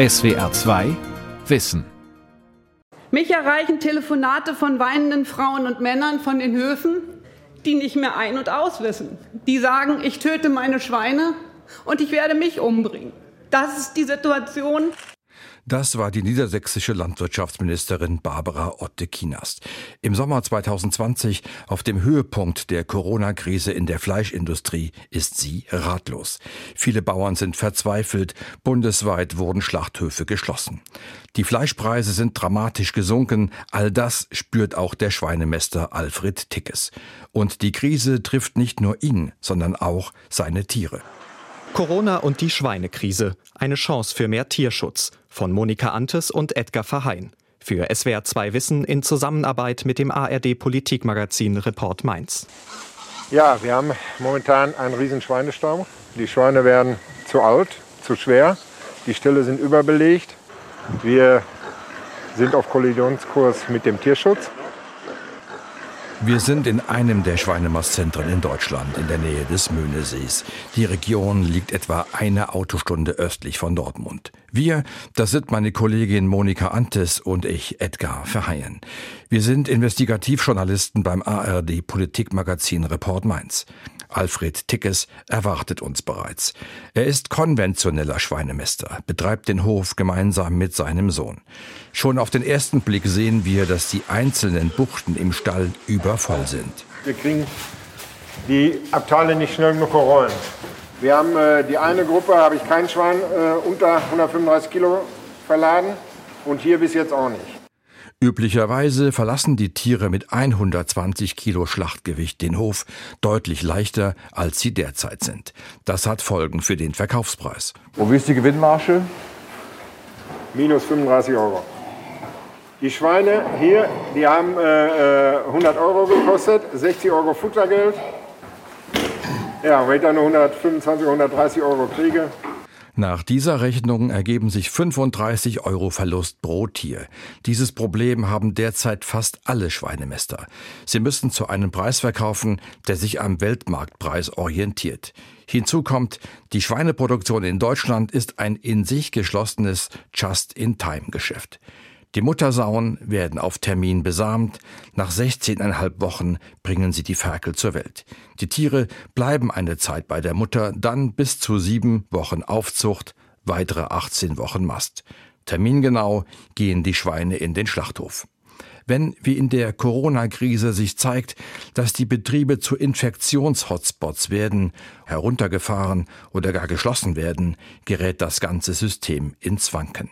SWR 2 Wissen. Mich erreichen Telefonate von weinenden Frauen und Männern von den Höfen, die nicht mehr ein- und auswissen. Die sagen, ich töte meine Schweine und ich werde mich umbringen. Das ist die Situation. Das war die niedersächsische Landwirtschaftsministerin Barbara Otte-Kienast. Im Sommer 2020, auf dem Höhepunkt der Corona-Krise in der Fleischindustrie, ist sie ratlos. Viele Bauern sind verzweifelt. Bundesweit wurden Schlachthöfe geschlossen. Die Fleischpreise sind dramatisch gesunken. All das spürt auch der Schweinemester Alfred Tickes. Und die Krise trifft nicht nur ihn, sondern auch seine Tiere. Corona und die Schweinekrise. Eine Chance für mehr Tierschutz. Von Monika Antes und Edgar Verheyen. Für SWR 2 Wissen in Zusammenarbeit mit dem ARD Politikmagazin Report Mainz. Ja, wir haben momentan einen riesen Schweinestamm. Die Schweine werden zu alt, zu schwer. Die Ställe sind überbelegt. Wir sind auf Kollisionskurs mit dem Tierschutz. Wir sind in einem der Schweinemastzentren in Deutschland, in der Nähe des Möhnesees. Die Region liegt etwa eine Autostunde östlich von Dortmund. Wir, das sind meine Kollegin Monika Antes und ich, Edgar Verheyen. Wir sind Investigativjournalisten beim ARD Politikmagazin Report Mainz. Alfred Tickes erwartet uns bereits. Er ist konventioneller Schweinemester, betreibt den Hof gemeinsam mit seinem Sohn. Schon auf den ersten Blick sehen wir, dass die einzelnen Buchten im Stall übervoll sind. Wir kriegen die Abteile nicht schnell genug rollen. Wir haben äh, die eine Gruppe, habe ich kein Schwein äh, unter 135 Kilo verladen und hier bis jetzt auch nicht. Üblicherweise verlassen die Tiere mit 120 Kilo Schlachtgewicht den Hof deutlich leichter, als sie derzeit sind. Das hat Folgen für den Verkaufspreis. Und wie ist die Gewinnmarge? Minus 35 Euro. Die Schweine hier, die haben äh, 100 Euro gekostet, 60 Euro Futtergeld. Ja, wenn ich dann nur 125, 130 Euro kriege, nach dieser Rechnung ergeben sich 35 Euro Verlust pro Tier. Dieses Problem haben derzeit fast alle Schweinemester. Sie müssen zu einem Preis verkaufen, der sich am Weltmarktpreis orientiert. Hinzu kommt, die Schweineproduktion in Deutschland ist ein in sich geschlossenes Just-in-Time-Geschäft. Die Muttersauen werden auf Termin besamt. Nach 16,5 Wochen bringen sie die Ferkel zur Welt. Die Tiere bleiben eine Zeit bei der Mutter, dann bis zu sieben Wochen Aufzucht, weitere 18 Wochen Mast. Termingenau gehen die Schweine in den Schlachthof. Wenn, wie in der Corona-Krise sich zeigt, dass die Betriebe zu Infektionshotspots werden, heruntergefahren oder gar geschlossen werden, gerät das ganze System ins Wanken.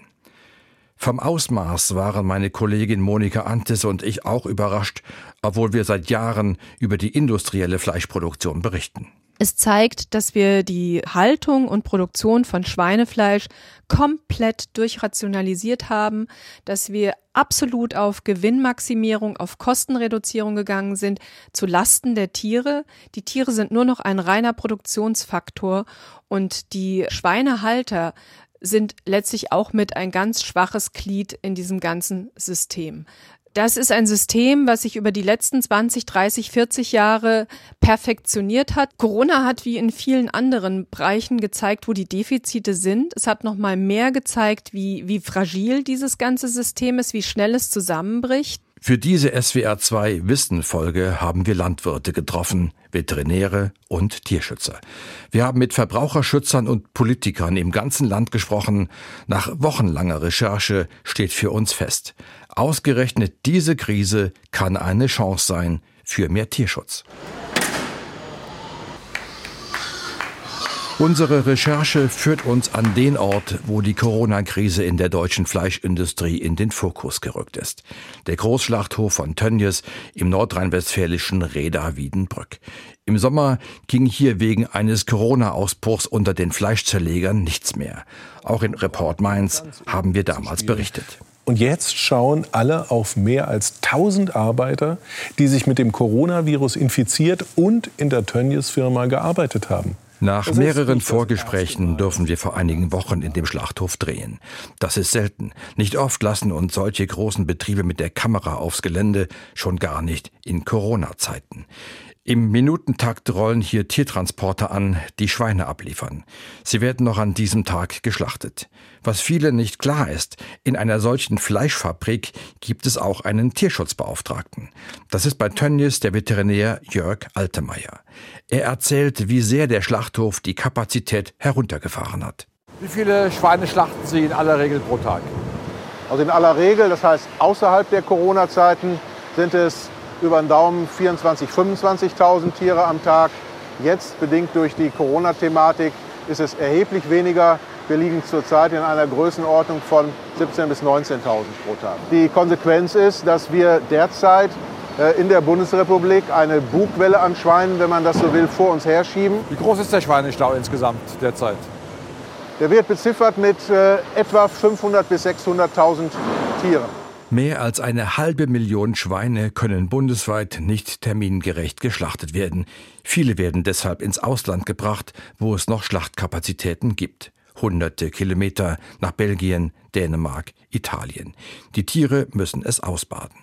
Vom Ausmaß waren meine Kollegin Monika Antes und ich auch überrascht, obwohl wir seit Jahren über die industrielle Fleischproduktion berichten. Es zeigt, dass wir die Haltung und Produktion von Schweinefleisch komplett durchrationalisiert haben, dass wir absolut auf Gewinnmaximierung, auf Kostenreduzierung gegangen sind, zu Lasten der Tiere. Die Tiere sind nur noch ein reiner Produktionsfaktor und die Schweinehalter sind letztlich auch mit ein ganz schwaches Glied in diesem ganzen System. Das ist ein System, was sich über die letzten 20, 30, 40 Jahre perfektioniert hat. Corona hat wie in vielen anderen Bereichen gezeigt, wo die Defizite sind. Es hat noch mal mehr gezeigt, wie, wie fragil dieses ganze System ist, wie schnell es zusammenbricht. Für diese SWR2 Wissen-Folge haben wir Landwirte getroffen, Veterinäre und Tierschützer. Wir haben mit Verbraucherschützern und Politikern im ganzen Land gesprochen. Nach wochenlanger Recherche steht für uns fest, ausgerechnet diese Krise kann eine Chance sein für mehr Tierschutz. Unsere Recherche führt uns an den Ort, wo die Corona-Krise in der deutschen Fleischindustrie in den Fokus gerückt ist. Der Großschlachthof von Tönnies im nordrhein-westfälischen Reda-Wiedenbrück. Im Sommer ging hier wegen eines Corona-Ausbruchs unter den Fleischzerlegern nichts mehr. Auch in Report Mainz haben wir damals berichtet. Und jetzt schauen alle auf mehr als 1000 Arbeiter, die sich mit dem Coronavirus infiziert und in der Tönnies-Firma gearbeitet haben. Nach mehreren Vorgesprächen dürfen wir vor einigen Wochen in dem Schlachthof drehen. Das ist selten. Nicht oft lassen uns solche großen Betriebe mit der Kamera aufs Gelände, schon gar nicht in Corona-Zeiten. Im Minutentakt rollen hier Tiertransporter an, die Schweine abliefern. Sie werden noch an diesem Tag geschlachtet. Was vielen nicht klar ist, in einer solchen Fleischfabrik gibt es auch einen Tierschutzbeauftragten. Das ist bei Tönnies der Veterinär Jörg Altemeyer. Er erzählt, wie sehr der Schlachthof die Kapazität heruntergefahren hat. Wie viele Schweine schlachten Sie in aller Regel pro Tag? Also in aller Regel, das heißt außerhalb der Corona-Zeiten, sind es über den Daumen 24.000, 25.000 Tiere am Tag. Jetzt, bedingt durch die Corona-Thematik, ist es erheblich weniger. Wir liegen zurzeit in einer Größenordnung von 17.000 bis 19.000 pro Tag. Die Konsequenz ist, dass wir derzeit äh, in der Bundesrepublik eine Bugwelle an Schweinen, wenn man das so will, vor uns herschieben. Wie groß ist der Schweinestau insgesamt derzeit? Der wird beziffert mit äh, etwa 500.000 bis 600.000 Tieren. Mehr als eine halbe Million Schweine können bundesweit nicht termingerecht geschlachtet werden. Viele werden deshalb ins Ausland gebracht, wo es noch Schlachtkapazitäten gibt. Hunderte Kilometer nach Belgien, Dänemark, Italien. Die Tiere müssen es ausbaden.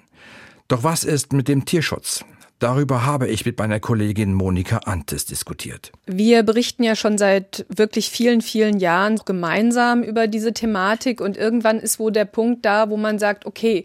Doch was ist mit dem Tierschutz? Darüber habe ich mit meiner Kollegin Monika Antes diskutiert. Wir berichten ja schon seit wirklich vielen, vielen Jahren gemeinsam über diese Thematik und irgendwann ist wo der Punkt da, wo man sagt, okay,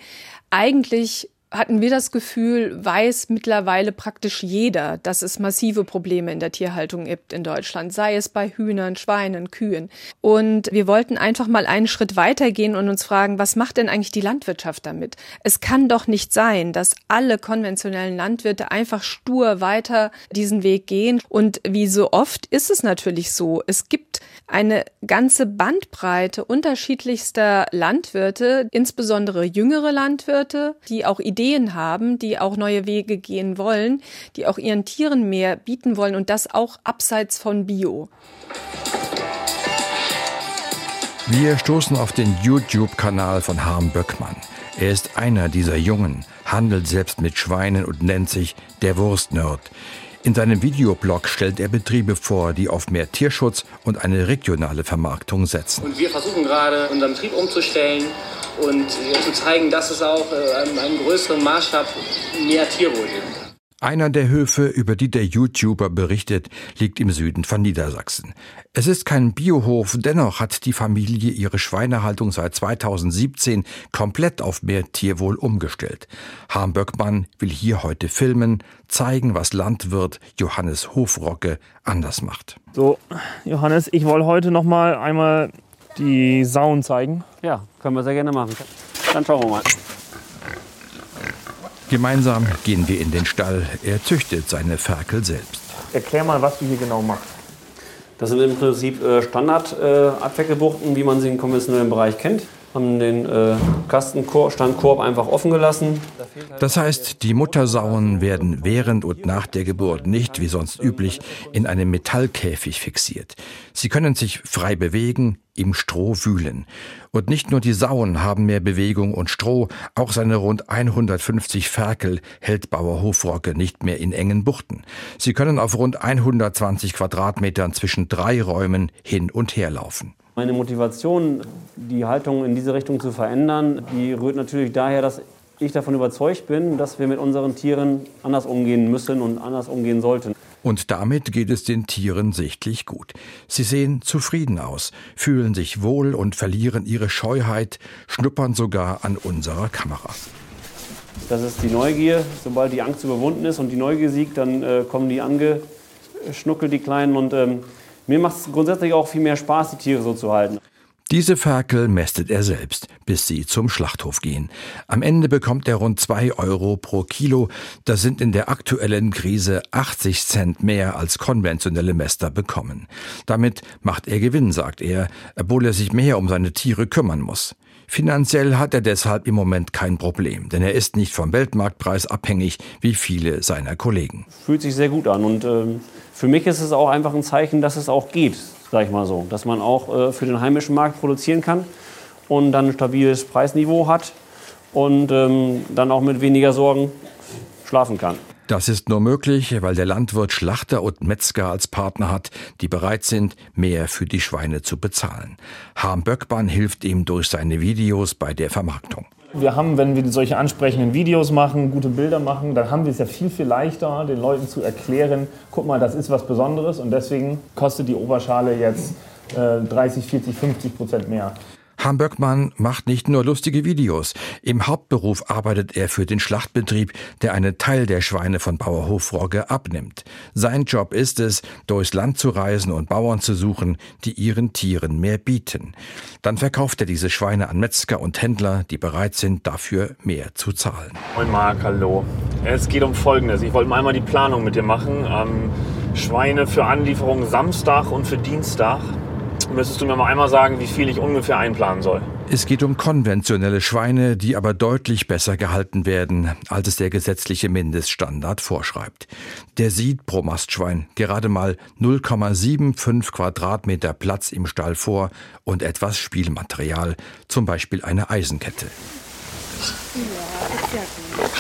eigentlich hatten wir das Gefühl, weiß mittlerweile praktisch jeder, dass es massive Probleme in der Tierhaltung gibt in Deutschland, sei es bei Hühnern, Schweinen, Kühen. Und wir wollten einfach mal einen Schritt weitergehen und uns fragen, was macht denn eigentlich die Landwirtschaft damit? Es kann doch nicht sein, dass alle konventionellen Landwirte einfach stur weiter diesen Weg gehen. Und wie so oft ist es natürlich so, es gibt eine ganze Bandbreite unterschiedlichster Landwirte, insbesondere jüngere Landwirte, die auch Ideen haben, die auch neue Wege gehen wollen, die auch ihren Tieren mehr bieten wollen und das auch abseits von Bio. Wir stoßen auf den YouTube-Kanal von Harm Böckmann. Er ist einer dieser Jungen, handelt selbst mit Schweinen und nennt sich der Wurstnerd. In seinem Videoblog stellt er Betriebe vor, die auf mehr Tierschutz und eine regionale Vermarktung setzen. Und wir versuchen gerade, unseren Betrieb umzustellen und äh, zu zeigen, dass es auch äh, einem größeren Maßstab mehr Tierwohl gibt. Einer der Höfe, über die der YouTuber berichtet, liegt im Süden von Niedersachsen. Es ist kein Biohof, dennoch hat die Familie ihre Schweinehaltung seit 2017 komplett auf mehr Tierwohl umgestellt. Harm Böckmann will hier heute filmen, zeigen, was Landwirt Johannes Hofrocke anders macht. So, Johannes, ich wollte heute noch mal einmal die Sauen zeigen. Ja, können wir sehr gerne machen. Dann schauen wir mal. Gemeinsam gehen wir in den Stall. Er züchtet seine Ferkel selbst. Erklär mal, was du hier genau machst. Das sind im Prinzip äh, Standard-Abweckelbuchten, wie man sie im konventionellen Bereich kennt haben den äh, Kastenstandkorb einfach offen gelassen. Das heißt, die Muttersauen werden während und nach der Geburt nicht, wie sonst üblich, in einem Metallkäfig fixiert. Sie können sich frei bewegen, im Stroh wühlen. Und nicht nur die Sauen haben mehr Bewegung und Stroh, auch seine rund 150 Ferkel hält Bauer Hofrocke nicht mehr in engen Buchten. Sie können auf rund 120 Quadratmetern zwischen drei Räumen hin und her laufen. Meine Motivation, die Haltung in diese Richtung zu verändern, die rührt natürlich daher, dass ich davon überzeugt bin, dass wir mit unseren Tieren anders umgehen müssen und anders umgehen sollten. Und damit geht es den Tieren sichtlich gut. Sie sehen zufrieden aus, fühlen sich wohl und verlieren ihre Scheuheit, schnuppern sogar an unserer Kamera. Das ist die Neugier. Sobald die Angst überwunden ist und die Neugier siegt, dann äh, kommen die angeschnuckelt, die Kleinen. Und ähm, mir macht es grundsätzlich auch viel mehr Spaß, die Tiere so zu halten. Diese Ferkel mästet er selbst, bis sie zum Schlachthof gehen. Am Ende bekommt er rund zwei Euro pro Kilo. Das sind in der aktuellen Krise 80 Cent mehr als konventionelle Mäster bekommen. Damit macht er Gewinn, sagt er, obwohl er sich mehr um seine Tiere kümmern muss. Finanziell hat er deshalb im Moment kein Problem, denn er ist nicht vom Weltmarktpreis abhängig wie viele seiner Kollegen. Fühlt sich sehr gut an und ähm, für mich ist es auch einfach ein Zeichen, dass es auch geht, sage ich mal so, dass man auch äh, für den heimischen Markt produzieren kann und dann ein stabiles Preisniveau hat und ähm, dann auch mit weniger Sorgen schlafen kann. Das ist nur möglich, weil der Landwirt Schlachter und Metzger als Partner hat, die bereit sind, mehr für die Schweine zu bezahlen. Harm Böckmann hilft ihm durch seine Videos bei der Vermarktung. Wir haben, wenn wir solche ansprechenden Videos machen, gute Bilder machen, dann haben wir es ja viel, viel leichter, den Leuten zu erklären, guck mal, das ist was Besonderes und deswegen kostet die Oberschale jetzt äh, 30, 40, 50 Prozent mehr. Hamböckmann macht nicht nur lustige Videos. Im Hauptberuf arbeitet er für den Schlachtbetrieb, der einen Teil der Schweine von Bauer Hofrogge abnimmt. Sein Job ist es, durchs Land zu reisen und Bauern zu suchen, die ihren Tieren mehr bieten. Dann verkauft er diese Schweine an Metzger und Händler, die bereit sind, dafür mehr zu zahlen. Moin Marc, hallo. Es geht um Folgendes. Ich wollte mal einmal die Planung mit dir machen. Ähm, Schweine für Anlieferung Samstag und für Dienstag. Müsstest du mir mal einmal sagen, wie viel ich ungefähr einplanen soll? Es geht um konventionelle Schweine, die aber deutlich besser gehalten werden, als es der gesetzliche Mindeststandard vorschreibt. Der sieht pro Mastschwein gerade mal 0,75 Quadratmeter Platz im Stall vor und etwas Spielmaterial, zum Beispiel eine Eisenkette. Ja, ist ja gut.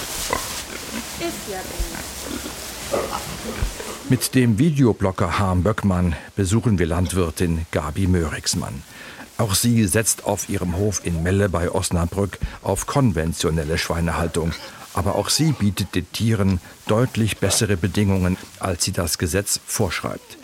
Ist ja gut. Mit dem Videoblogger Harm Böckmann besuchen wir Landwirtin Gabi Mörixmann. Auch sie setzt auf ihrem Hof in Melle bei Osnabrück auf konventionelle Schweinehaltung. Aber auch sie bietet den Tieren deutlich bessere Bedingungen, als sie das Gesetz vorschreibt.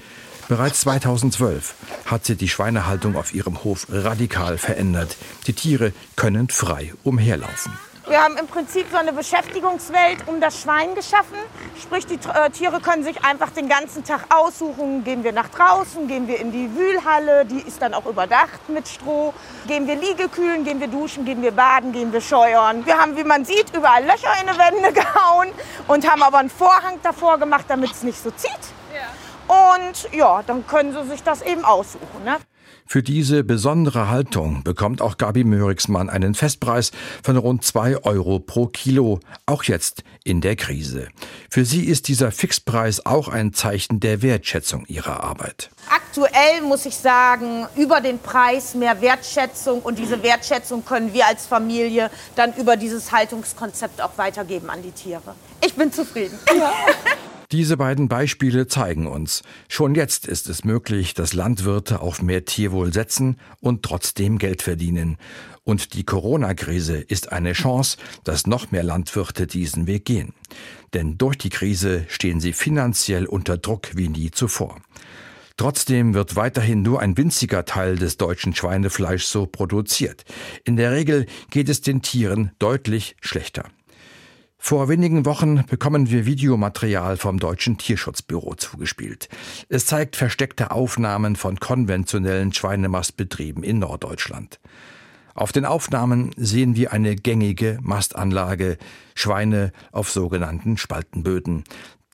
Bereits 2012 hat sie die Schweinehaltung auf ihrem Hof radikal verändert. Die Tiere können frei umherlaufen. Wir haben im Prinzip so eine Beschäftigungswelt um das Schwein geschaffen. Sprich, die äh, Tiere können sich einfach den ganzen Tag aussuchen. Gehen wir nach draußen, gehen wir in die Wühlhalle, die ist dann auch überdacht mit Stroh. Gehen wir Liegekühlen, gehen wir duschen, gehen wir baden, gehen wir scheuern. Wir haben, wie man sieht, überall Löcher in die Wände gehauen und haben aber einen Vorhang davor gemacht, damit es nicht so zieht. Ja. Und ja, dann können sie sich das eben aussuchen. Ne? Für diese besondere Haltung bekommt auch Gabi Mörigsmann einen Festpreis von rund zwei Euro pro Kilo, auch jetzt in der Krise. Für sie ist dieser Fixpreis auch ein Zeichen der Wertschätzung ihrer Arbeit. Aktuell muss ich sagen, über den Preis mehr Wertschätzung und diese Wertschätzung können wir als Familie dann über dieses Haltungskonzept auch weitergeben an die Tiere. Ich bin zufrieden. Ja. Diese beiden Beispiele zeigen uns, schon jetzt ist es möglich, dass Landwirte auf mehr Tierwohl setzen und trotzdem Geld verdienen. Und die Corona-Krise ist eine Chance, dass noch mehr Landwirte diesen Weg gehen. Denn durch die Krise stehen sie finanziell unter Druck wie nie zuvor. Trotzdem wird weiterhin nur ein winziger Teil des deutschen Schweinefleischs so produziert. In der Regel geht es den Tieren deutlich schlechter. Vor wenigen Wochen bekommen wir Videomaterial vom Deutschen Tierschutzbüro zugespielt. Es zeigt versteckte Aufnahmen von konventionellen Schweinemastbetrieben in Norddeutschland. Auf den Aufnahmen sehen wir eine gängige Mastanlage, Schweine auf sogenannten Spaltenböden.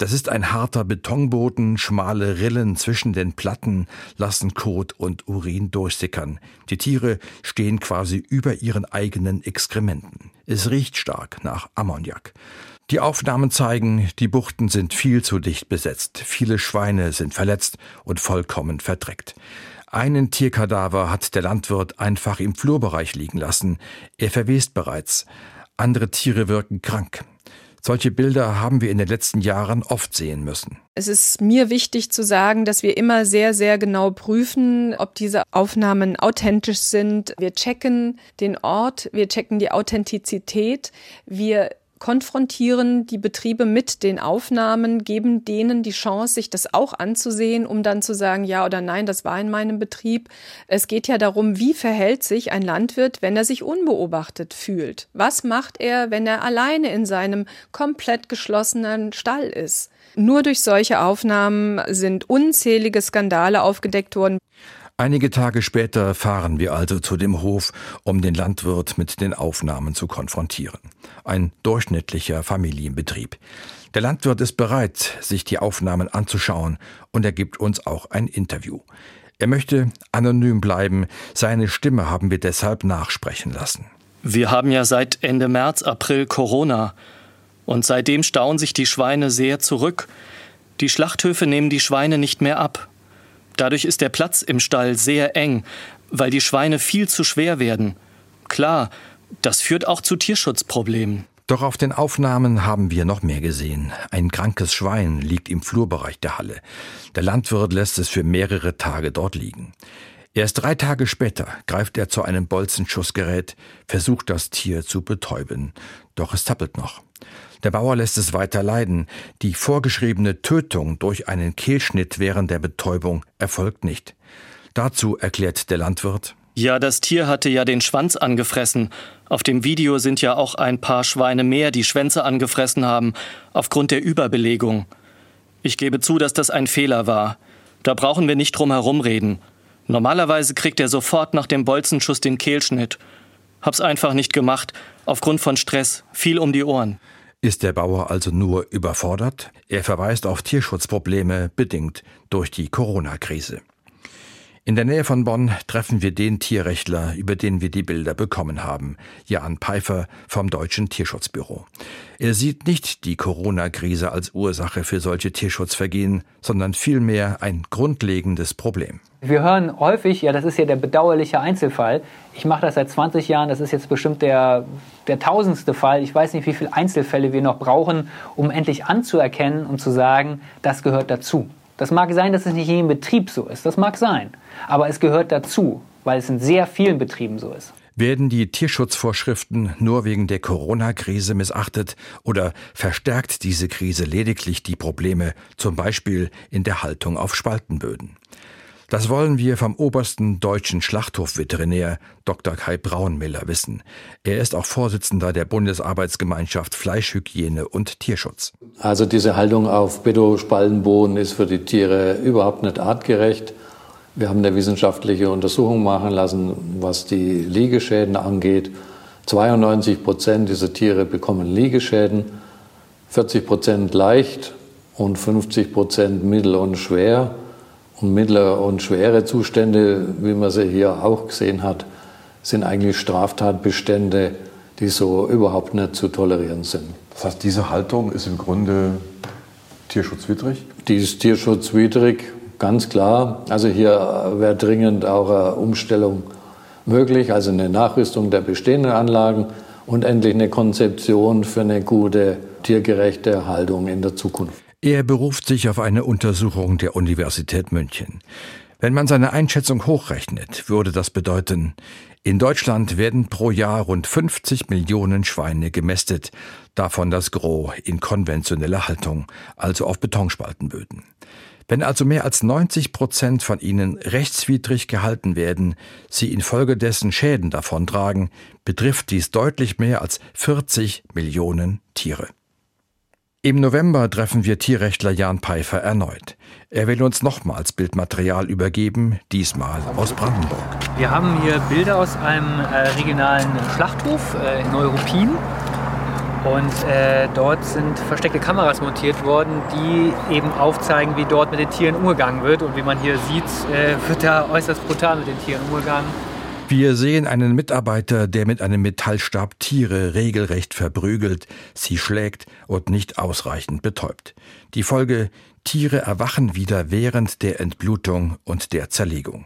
Das ist ein harter Betonboden, schmale Rillen zwischen den Platten lassen Kot und Urin durchsickern. Die Tiere stehen quasi über ihren eigenen Exkrementen. Es riecht stark nach Ammoniak. Die Aufnahmen zeigen, die Buchten sind viel zu dicht besetzt. Viele Schweine sind verletzt und vollkommen verdreckt. Einen Tierkadaver hat der Landwirt einfach im Flurbereich liegen lassen. Er verwest bereits. Andere Tiere wirken krank. Solche Bilder haben wir in den letzten Jahren oft sehen müssen. Es ist mir wichtig zu sagen, dass wir immer sehr, sehr genau prüfen, ob diese Aufnahmen authentisch sind. Wir checken den Ort, wir checken die Authentizität, wir konfrontieren die Betriebe mit den Aufnahmen, geben denen die Chance, sich das auch anzusehen, um dann zu sagen, ja oder nein, das war in meinem Betrieb. Es geht ja darum, wie verhält sich ein Landwirt, wenn er sich unbeobachtet fühlt? Was macht er, wenn er alleine in seinem komplett geschlossenen Stall ist? Nur durch solche Aufnahmen sind unzählige Skandale aufgedeckt worden. Einige Tage später fahren wir also zu dem Hof, um den Landwirt mit den Aufnahmen zu konfrontieren. Ein durchschnittlicher Familienbetrieb. Der Landwirt ist bereit, sich die Aufnahmen anzuschauen und er gibt uns auch ein Interview. Er möchte anonym bleiben, seine Stimme haben wir deshalb nachsprechen lassen. Wir haben ja seit Ende März, April Corona. Und seitdem stauen sich die Schweine sehr zurück. Die Schlachthöfe nehmen die Schweine nicht mehr ab. Dadurch ist der Platz im Stall sehr eng, weil die Schweine viel zu schwer werden. Klar, das führt auch zu Tierschutzproblemen. Doch auf den Aufnahmen haben wir noch mehr gesehen. Ein krankes Schwein liegt im Flurbereich der Halle. Der Landwirt lässt es für mehrere Tage dort liegen. Erst drei Tage später greift er zu einem Bolzenschussgerät, versucht das Tier zu betäuben. Doch es zappelt noch. Der Bauer lässt es weiter leiden. Die vorgeschriebene Tötung durch einen Kehlschnitt während der Betäubung erfolgt nicht. Dazu erklärt der Landwirt. Ja, das Tier hatte ja den Schwanz angefressen. Auf dem Video sind ja auch ein paar Schweine mehr, die Schwänze angefressen haben, aufgrund der Überbelegung. Ich gebe zu, dass das ein Fehler war. Da brauchen wir nicht drum herumreden. Normalerweise kriegt er sofort nach dem Bolzenschuss den Kehlschnitt. Hab's einfach nicht gemacht, aufgrund von Stress, viel um die Ohren. Ist der Bauer also nur überfordert? Er verweist auf Tierschutzprobleme, bedingt durch die Corona-Krise. In der Nähe von Bonn treffen wir den Tierrechtler, über den wir die Bilder bekommen haben, Jan Peifer vom Deutschen Tierschutzbüro. Er sieht nicht die Corona-Krise als Ursache für solche Tierschutzvergehen, sondern vielmehr ein grundlegendes Problem. Wir hören häufig, ja, das ist ja der bedauerliche Einzelfall. Ich mache das seit 20 Jahren, das ist jetzt bestimmt der, der tausendste Fall. Ich weiß nicht, wie viele Einzelfälle wir noch brauchen, um endlich anzuerkennen und zu sagen, das gehört dazu. Das mag sein, dass es nicht in jedem Betrieb so ist, das mag sein. Aber es gehört dazu, weil es in sehr vielen Betrieben so ist. Werden die Tierschutzvorschriften nur wegen der Corona-Krise missachtet oder verstärkt diese Krise lediglich die Probleme, zum Beispiel in der Haltung auf Spaltenböden? Das wollen wir vom obersten deutschen Schlachthofveterinär Dr. Kai Braunmiller wissen. Er ist auch Vorsitzender der Bundesarbeitsgemeinschaft Fleischhygiene und Tierschutz. Also diese Haltung auf Bedo-Spaltenboden ist für die Tiere überhaupt nicht artgerecht. Wir haben eine wissenschaftliche Untersuchung machen lassen, was die Liegeschäden angeht. 92 Prozent dieser Tiere bekommen Liegeschäden, 40 Prozent leicht und 50 Prozent mittel und schwer. Und mittlere und schwere Zustände, wie man sie hier auch gesehen hat, sind eigentlich Straftatbestände, die so überhaupt nicht zu tolerieren sind. Das heißt, diese Haltung ist im Grunde tierschutzwidrig? Die ist tierschutzwidrig, ganz klar. Also hier wäre dringend auch eine Umstellung möglich, also eine Nachrüstung der bestehenden Anlagen und endlich eine Konzeption für eine gute tiergerechte Haltung in der Zukunft. Er beruft sich auf eine Untersuchung der Universität München. Wenn man seine Einschätzung hochrechnet, würde das bedeuten, in Deutschland werden pro Jahr rund 50 Millionen Schweine gemästet, davon das Gros in konventioneller Haltung, also auf Betonspaltenböden. Wenn also mehr als 90 Prozent von ihnen rechtswidrig gehalten werden, sie infolgedessen Schäden davontragen, betrifft dies deutlich mehr als 40 Millionen Tiere. Im November treffen wir Tierrechtler Jan Peifer erneut. Er will uns nochmals Bildmaterial übergeben, diesmal aus Brandenburg. Wir haben hier Bilder aus einem äh, regionalen Schlachthof äh, in Neuruppin. Und äh, dort sind versteckte Kameras montiert worden, die eben aufzeigen, wie dort mit den Tieren umgegangen wird. Und wie man hier sieht, äh, wird da äußerst brutal mit den Tieren umgegangen. Wir sehen einen Mitarbeiter, der mit einem Metallstab Tiere regelrecht verprügelt, sie schlägt und nicht ausreichend betäubt. Die Folge Tiere erwachen wieder während der Entblutung und der Zerlegung.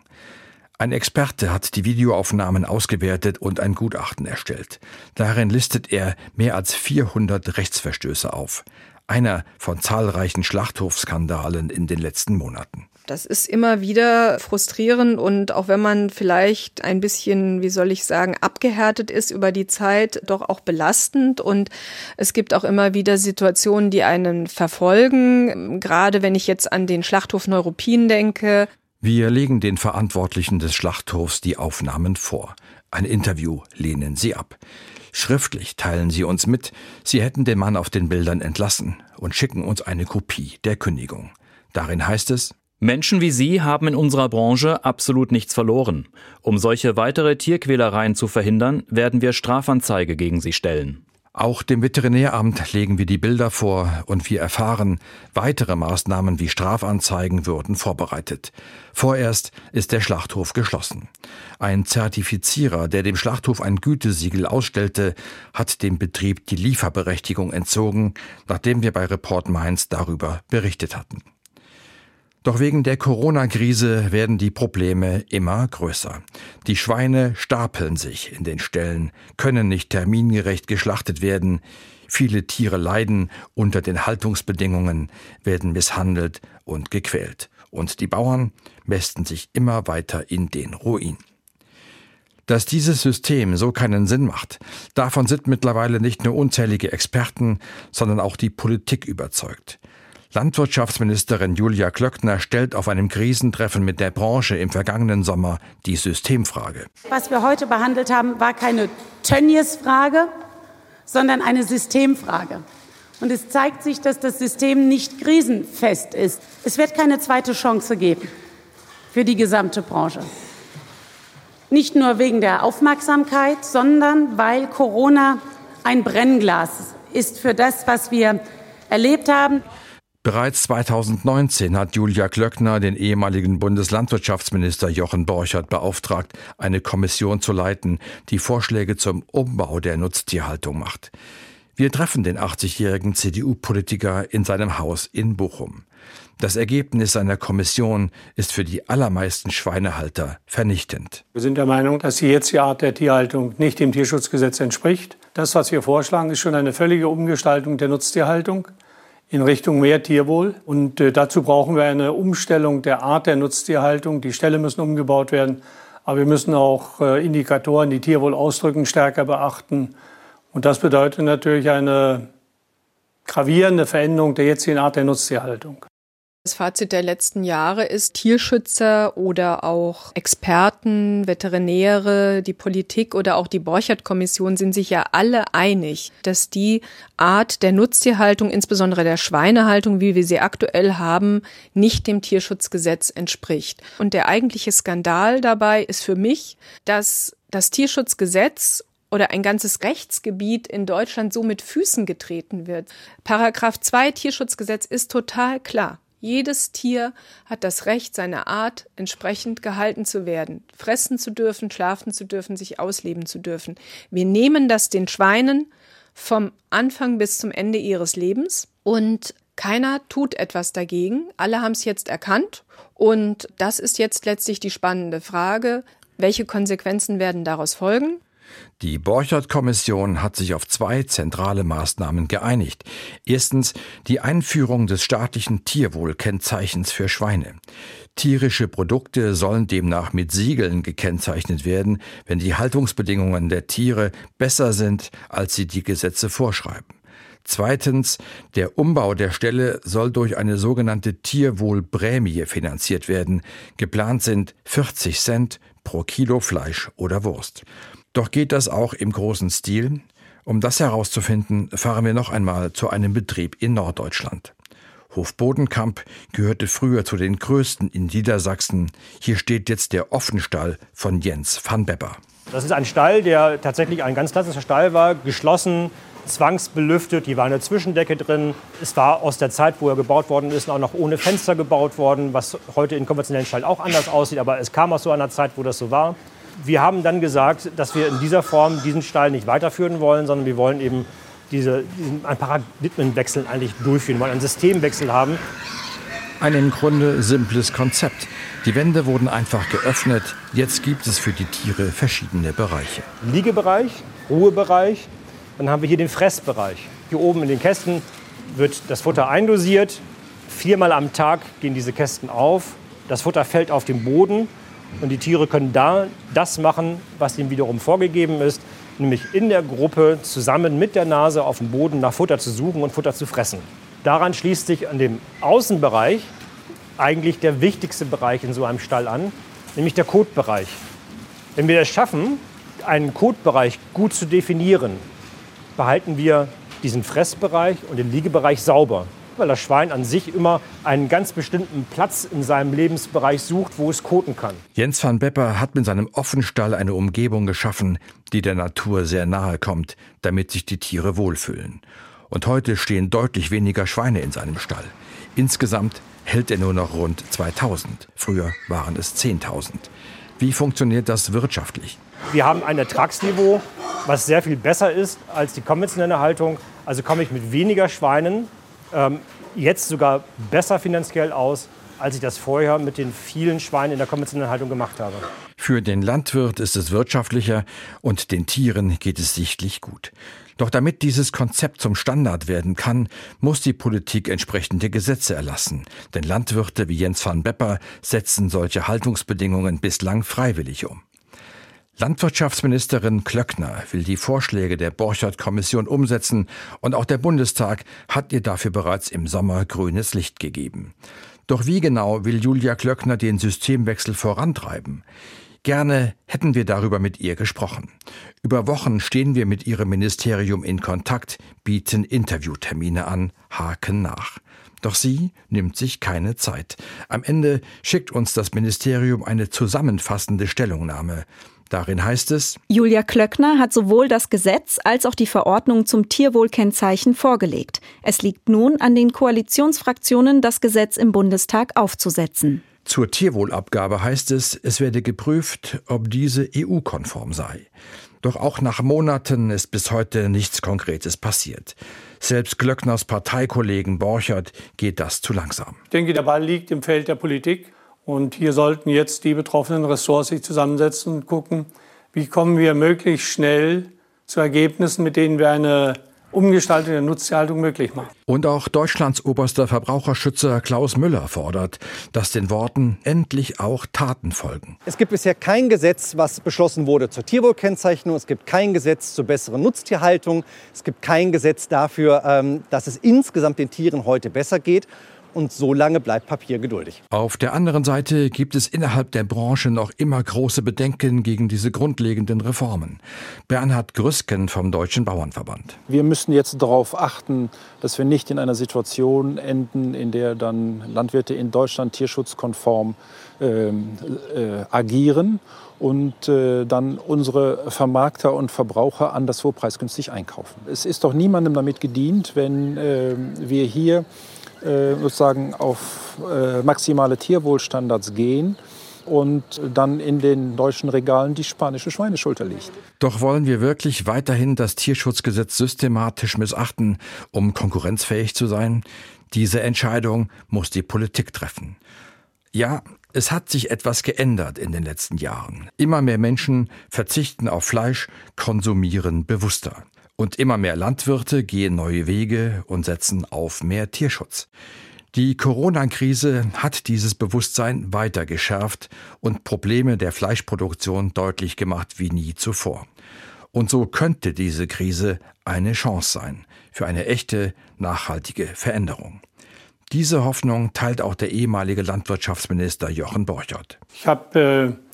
Ein Experte hat die Videoaufnahmen ausgewertet und ein Gutachten erstellt. Darin listet er mehr als 400 Rechtsverstöße auf. Einer von zahlreichen Schlachthofskandalen in den letzten Monaten. Das ist immer wieder frustrierend und auch wenn man vielleicht ein bisschen, wie soll ich sagen, abgehärtet ist über die Zeit, doch auch belastend und es gibt auch immer wieder Situationen, die einen verfolgen. Gerade wenn ich jetzt an den Schlachthof Neuruppin denke. Wir legen den Verantwortlichen des Schlachthofs die Aufnahmen vor. Ein Interview lehnen sie ab. Schriftlich teilen sie uns mit, sie hätten den Mann auf den Bildern entlassen und schicken uns eine Kopie der Kündigung. Darin heißt es, Menschen wie Sie haben in unserer Branche absolut nichts verloren. Um solche weitere Tierquälereien zu verhindern, werden wir Strafanzeige gegen Sie stellen. Auch dem Veterinäramt legen wir die Bilder vor und wir erfahren, weitere Maßnahmen wie Strafanzeigen würden vorbereitet. Vorerst ist der Schlachthof geschlossen. Ein Zertifizierer, der dem Schlachthof ein Gütesiegel ausstellte, hat dem Betrieb die Lieferberechtigung entzogen, nachdem wir bei Report Mainz darüber berichtet hatten. Doch wegen der Corona-Krise werden die Probleme immer größer. Die Schweine stapeln sich in den Ställen, können nicht termingerecht geschlachtet werden. Viele Tiere leiden unter den Haltungsbedingungen, werden misshandelt und gequält. und die Bauern mästen sich immer weiter in den Ruin. Dass dieses System so keinen Sinn macht, davon sind mittlerweile nicht nur unzählige Experten, sondern auch die Politik überzeugt. Landwirtschaftsministerin Julia Klöckner stellt auf einem Krisentreffen mit der Branche im vergangenen Sommer die Systemfrage. Was wir heute behandelt haben, war keine Tönnies-Frage, sondern eine Systemfrage. Und es zeigt sich, dass das System nicht krisenfest ist. Es wird keine zweite Chance geben für die gesamte Branche. Nicht nur wegen der Aufmerksamkeit, sondern weil Corona ein Brennglas ist für das, was wir erlebt haben. Bereits 2019 hat Julia Klöckner den ehemaligen Bundeslandwirtschaftsminister Jochen Borchert beauftragt, eine Kommission zu leiten, die Vorschläge zum Umbau der Nutztierhaltung macht. Wir treffen den 80-jährigen CDU-Politiker in seinem Haus in Bochum. Das Ergebnis seiner Kommission ist für die allermeisten Schweinehalter vernichtend. Wir sind der Meinung, dass die jetzige Art der Tierhaltung nicht dem Tierschutzgesetz entspricht. Das, was wir vorschlagen, ist schon eine völlige Umgestaltung der Nutztierhaltung in Richtung mehr Tierwohl. Und äh, dazu brauchen wir eine Umstellung der Art der Nutztierhaltung. Die Ställe müssen umgebaut werden. Aber wir müssen auch äh, Indikatoren, die Tierwohl ausdrücken, stärker beachten. Und das bedeutet natürlich eine gravierende Veränderung der jetzigen Art der Nutztierhaltung. Das Fazit der letzten Jahre ist, Tierschützer oder auch Experten, Veterinäre, die Politik oder auch die Borchert-Kommission sind sich ja alle einig, dass die Art der Nutztierhaltung, insbesondere der Schweinehaltung, wie wir sie aktuell haben, nicht dem Tierschutzgesetz entspricht. Und der eigentliche Skandal dabei ist für mich, dass das Tierschutzgesetz oder ein ganzes Rechtsgebiet in Deutschland so mit Füßen getreten wird. Paragraph 2 Tierschutzgesetz ist total klar. Jedes Tier hat das Recht, seiner Art entsprechend gehalten zu werden, fressen zu dürfen, schlafen zu dürfen, sich ausleben zu dürfen. Wir nehmen das den Schweinen vom Anfang bis zum Ende ihres Lebens und keiner tut etwas dagegen. Alle haben es jetzt erkannt und das ist jetzt letztlich die spannende Frage. Welche Konsequenzen werden daraus folgen? Die Borchert-Kommission hat sich auf zwei zentrale Maßnahmen geeinigt. Erstens die Einführung des staatlichen Tierwohlkennzeichens für Schweine. Tierische Produkte sollen demnach mit Siegeln gekennzeichnet werden, wenn die Haltungsbedingungen der Tiere besser sind, als sie die Gesetze vorschreiben. Zweitens, der Umbau der Stelle soll durch eine sogenannte Tierwohlprämie finanziert werden. Geplant sind 40 Cent pro Kilo Fleisch oder Wurst. Doch geht das auch im großen Stil? Um das herauszufinden, fahren wir noch einmal zu einem Betrieb in Norddeutschland. Hof Bodenkamp gehörte früher zu den größten in Niedersachsen. Hier steht jetzt der Offenstall von Jens van Bepper. Das ist ein Stall, der tatsächlich ein ganz klassischer Stall war, geschlossen, zwangsbelüftet, hier war eine Zwischendecke drin. Es war aus der Zeit, wo er gebaut worden ist, auch noch ohne Fenster gebaut worden, was heute in konventionellen Stall auch anders aussieht, aber es kam aus so einer Zeit, wo das so war wir haben dann gesagt, dass wir in dieser Form diesen Stall nicht weiterführen wollen, sondern wir wollen eben diese, diesen, einen Paradigmenwechsel eigentlich durchführen, wollen einen Systemwechsel haben. Ein im Grunde simples Konzept. Die Wände wurden einfach geöffnet. Jetzt gibt es für die Tiere verschiedene Bereiche. Liegebereich, Ruhebereich, dann haben wir hier den Fressbereich. Hier oben in den Kästen wird das Futter eindosiert. Viermal am Tag gehen diese Kästen auf. Das Futter fällt auf den Boden und die Tiere können da das machen, was ihnen wiederum vorgegeben ist, nämlich in der Gruppe zusammen mit der Nase auf dem Boden nach Futter zu suchen und Futter zu fressen. Daran schließt sich an dem Außenbereich eigentlich der wichtigste Bereich in so einem Stall an, nämlich der Kotbereich. Wenn wir es schaffen, einen Kotbereich gut zu definieren, behalten wir diesen Fressbereich und den Liegebereich sauber weil das Schwein an sich immer einen ganz bestimmten Platz in seinem Lebensbereich sucht, wo es koten kann. Jens van Bepper hat mit seinem Offenstall eine Umgebung geschaffen, die der Natur sehr nahe kommt, damit sich die Tiere wohlfühlen. Und heute stehen deutlich weniger Schweine in seinem Stall. Insgesamt hält er nur noch rund 2000. Früher waren es 10.000. Wie funktioniert das wirtschaftlich? Wir haben ein Ertragsniveau, was sehr viel besser ist als die konventionelle Haltung. Also komme ich mit weniger Schweinen ähm, jetzt sogar besser finanziell aus, als ich das vorher mit den vielen Schweinen in der konventionellen Haltung gemacht habe. Für den Landwirt ist es wirtschaftlicher und den Tieren geht es sichtlich gut. Doch damit dieses Konzept zum Standard werden kann, muss die Politik entsprechende Gesetze erlassen. Denn Landwirte wie Jens van Bepper setzen solche Haltungsbedingungen bislang freiwillig um. Landwirtschaftsministerin Klöckner will die Vorschläge der Borchert-Kommission umsetzen und auch der Bundestag hat ihr dafür bereits im Sommer grünes Licht gegeben. Doch wie genau will Julia Klöckner den Systemwechsel vorantreiben? Gerne hätten wir darüber mit ihr gesprochen. Über Wochen stehen wir mit ihrem Ministerium in Kontakt, bieten Interviewtermine an, haken nach. Doch sie nimmt sich keine Zeit. Am Ende schickt uns das Ministerium eine zusammenfassende Stellungnahme. Darin heißt es, Julia Klöckner hat sowohl das Gesetz als auch die Verordnung zum Tierwohlkennzeichen vorgelegt. Es liegt nun an den Koalitionsfraktionen, das Gesetz im Bundestag aufzusetzen. Zur Tierwohlabgabe heißt es, es werde geprüft, ob diese EU-konform sei. Doch auch nach Monaten ist bis heute nichts Konkretes passiert. Selbst Glöckners Parteikollegen Borchert geht das zu langsam. Ich denke, der Ball liegt im Feld der Politik. Und hier sollten jetzt die betroffenen Ressorts sich zusammensetzen und gucken, wie kommen wir möglichst schnell zu Ergebnissen, mit denen wir eine Umgestaltung der Nutztierhaltung möglich machen. Und auch Deutschlands oberster Verbraucherschützer Klaus Müller fordert, dass den Worten endlich auch Taten folgen. Es gibt bisher kein Gesetz, was beschlossen wurde zur Tierwohlkennzeichnung. Es gibt kein Gesetz zur besseren Nutztierhaltung. Es gibt kein Gesetz dafür, ähm, dass es insgesamt den Tieren heute besser geht und so lange bleibt Papier geduldig. Auf der anderen Seite gibt es innerhalb der Branche noch immer große Bedenken gegen diese grundlegenden Reformen. Bernhard Grüsken vom Deutschen Bauernverband. Wir müssen jetzt darauf achten, dass wir nicht in einer Situation enden, in der dann Landwirte in Deutschland tierschutzkonform äh, äh, agieren und äh, dann unsere Vermarkter und Verbraucher anderswo preisgünstig einkaufen. Es ist doch niemandem damit gedient, wenn äh, wir hier sozusagen auf äh, maximale Tierwohlstandards gehen und dann in den deutschen Regalen die spanische Schweineschulter liegt. Doch wollen wir wirklich weiterhin das Tierschutzgesetz systematisch missachten, um konkurrenzfähig zu sein? Diese Entscheidung muss die Politik treffen. Ja, es hat sich etwas geändert in den letzten Jahren. Immer mehr Menschen verzichten auf Fleisch, konsumieren bewusster. Und immer mehr Landwirte gehen neue Wege und setzen auf mehr Tierschutz. Die Corona-Krise hat dieses Bewusstsein weiter geschärft und Probleme der Fleischproduktion deutlich gemacht wie nie zuvor. Und so könnte diese Krise eine Chance sein für eine echte, nachhaltige Veränderung. Diese Hoffnung teilt auch der ehemalige Landwirtschaftsminister Jochen Borchert. Ich habe äh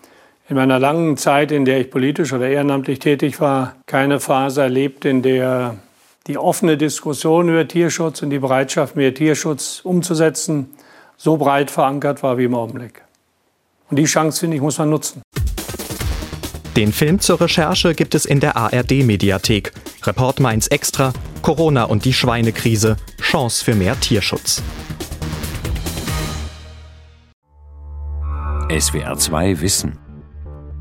in meiner langen Zeit, in der ich politisch oder ehrenamtlich tätig war, keine Phase erlebt, in der die offene Diskussion über Tierschutz und die Bereitschaft, mehr Tierschutz umzusetzen, so breit verankert war wie im Augenblick. Und die Chance, finde ich, muss man nutzen. Den Film zur Recherche gibt es in der ARD-Mediathek. Report Mainz Extra, Corona und die Schweinekrise, Chance für mehr Tierschutz. SWR 2 Wissen.